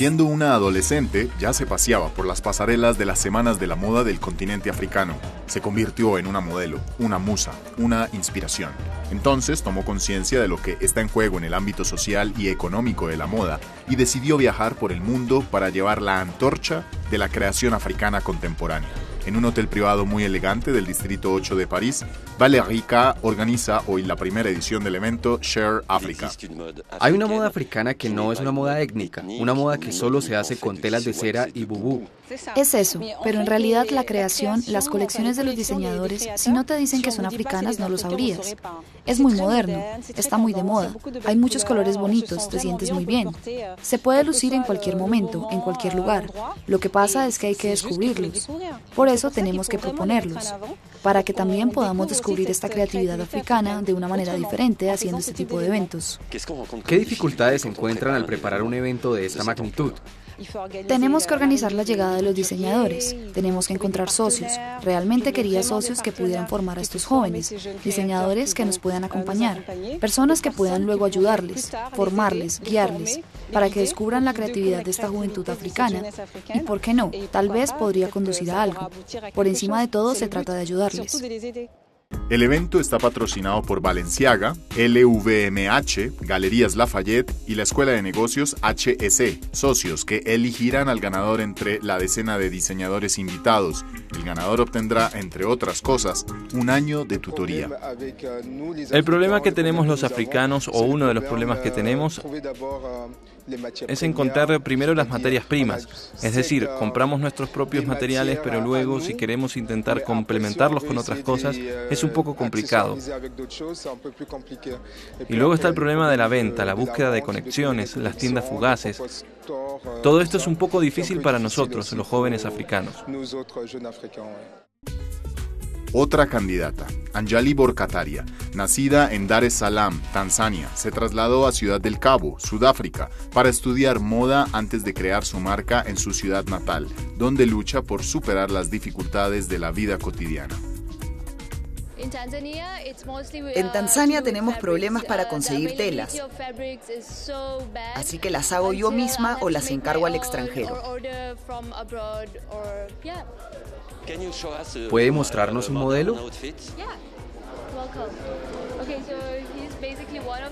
Siendo una adolescente, ya se paseaba por las pasarelas de las semanas de la moda del continente africano. Se convirtió en una modelo, una musa, una inspiración. Entonces tomó conciencia de lo que está en juego en el ámbito social y económico de la moda y decidió viajar por el mundo para llevar la antorcha de la creación africana contemporánea. En un hotel privado muy elegante del Distrito 8 de París, Valérie K. organiza hoy la primera edición del evento Share Africa. Hay una moda africana que no es una moda étnica, una moda que solo se hace con telas de cera y bubú. Es eso, pero en realidad la creación, las colecciones de los diseñadores, si no te dicen que son africanas no lo sabrías. Es muy moderno, está muy de moda, hay muchos colores bonitos, te sientes muy bien. Se puede lucir en cualquier momento, en cualquier lugar. Lo que pasa es que hay que descubrirlos. Por eso tenemos que proponerlos, para que también podamos descubrir esta creatividad africana de una manera diferente haciendo este tipo de eventos. ¿Qué dificultades se encuentran al preparar un evento de esta magnitud? Tenemos que organizar la llegada de los diseñadores, tenemos que encontrar socios. Realmente quería socios que pudieran formar a estos jóvenes, diseñadores que nos puedan acompañar, personas que puedan luego ayudarles, formarles, guiarles, para que descubran la creatividad de esta juventud africana y, ¿por qué no? Tal vez podría conducir a algo. Por encima de todo, se trata de ayudarles. El evento está patrocinado por Valenciaga, LVMH, Galerías Lafayette y la Escuela de Negocios HSE, socios que elegirán al ganador entre la decena de diseñadores invitados. El ganador obtendrá, entre otras cosas, un año de tutoría. El problema que tenemos los africanos, o uno de los problemas que tenemos, es encontrar primero las materias primas. Es decir, compramos nuestros propios materiales, pero luego si queremos intentar complementarlos con otras cosas, es un poco complicado. Y luego está el problema de la venta, la búsqueda de conexiones, las tiendas fugaces. Todo esto es un poco difícil para nosotros, los jóvenes africanos. Otra candidata, Anjali Borkataria, nacida en Dar es Salaam, Tanzania, se trasladó a Ciudad del Cabo, Sudáfrica, para estudiar moda antes de crear su marca en su ciudad natal, donde lucha por superar las dificultades de la vida cotidiana. En Tanzania tenemos problemas para conseguir telas, así que las hago yo misma o las encargo al extranjero. ¿Puede mostrarnos un modelo?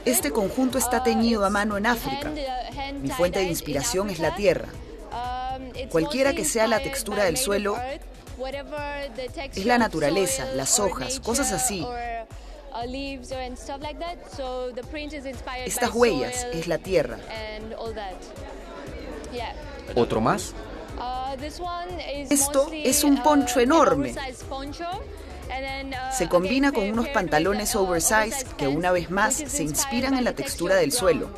Este conjunto está teñido a mano en África. Mi fuente de inspiración es la tierra. Cualquiera que sea la textura del suelo, es la naturaleza, las hojas, cosas así. Estas huellas es la tierra. ¿Otro más? Esto es un poncho enorme. Se combina con unos pantalones oversize que una vez más se inspiran en la textura del suelo.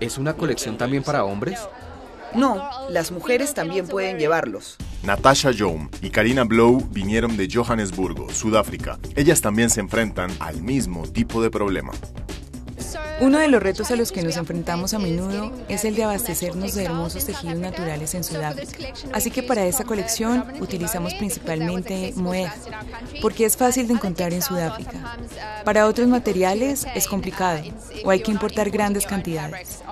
¿Es una colección también para hombres? No, las mujeres también pueden llevarlos. Natasha Young y Karina Blow vinieron de Johannesburgo, Sudáfrica. Ellas también se enfrentan al mismo tipo de problema. Uno de los retos a los que nos enfrentamos a menudo es el de abastecernos de hermosos tejidos naturales en Sudáfrica. Así que para esta colección utilizamos principalmente moed, porque es fácil de encontrar en Sudáfrica. Para otros materiales es complicado o hay que importar grandes cantidades.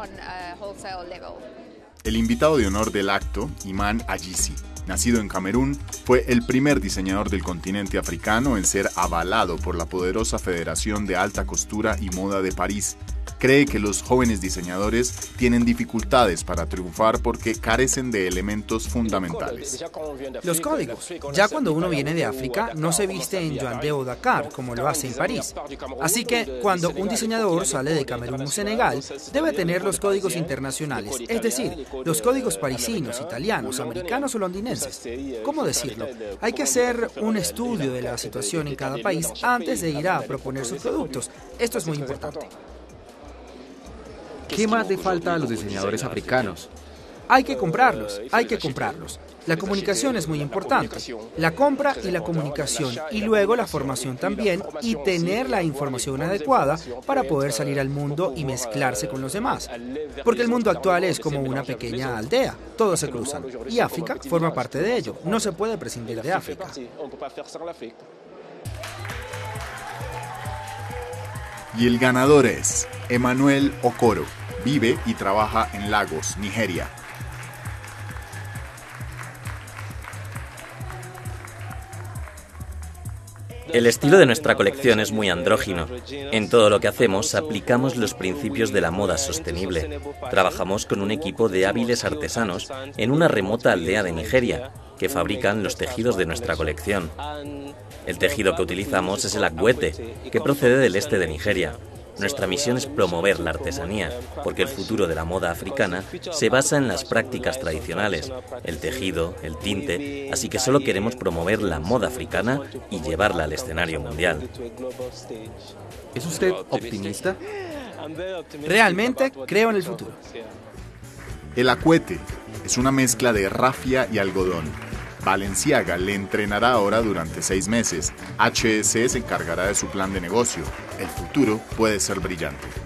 El invitado de honor del acto, Iman Ajisi, nacido en Camerún, fue el primer diseñador del continente africano en ser avalado por la poderosa Federación de Alta Costura y Moda de París, cree que los jóvenes diseñadores tienen dificultades para triunfar porque carecen de elementos fundamentales. Los códigos. Ya cuando uno viene de África, no se viste en Joandé o Dakar, como lo hace en París. Así que cuando un diseñador sale de Camerún o Senegal, debe tener los códigos internacionales, es decir, los códigos parisinos, italianos, americanos o londinenses. ¿Cómo decirlo? Hay que hacer un estudio de la situación en cada país antes de ir a proponer sus productos. Esto es muy importante. ¿Qué más le falta a los diseñadores africanos? Hay que comprarlos, hay que comprarlos. La comunicación es muy importante. La compra y la comunicación y luego la formación también y tener la información adecuada para poder salir al mundo y mezclarse con los demás. Porque el mundo actual es como una pequeña aldea, todos se cruzan y África forma parte de ello. No se puede prescindir de África. Y el ganador es Emanuel Okoro, Vive y trabaja en Lagos, Nigeria. El estilo de nuestra colección es muy andrógino. En todo lo que hacemos aplicamos los principios de la moda sostenible. Trabajamos con un equipo de hábiles artesanos en una remota aldea de Nigeria que fabrican los tejidos de nuestra colección. El tejido que utilizamos es el agüete, que procede del este de Nigeria. Nuestra misión es promover la artesanía, porque el futuro de la moda africana se basa en las prácticas tradicionales, el tejido, el tinte, así que solo queremos promover la moda africana y llevarla al escenario mundial. ¿Es usted optimista? Realmente creo en el futuro. El acuete es una mezcla de rafia y algodón. Valenciaga le entrenará ahora durante seis meses. HSE se encargará de su plan de negocio. El futuro puede ser brillante.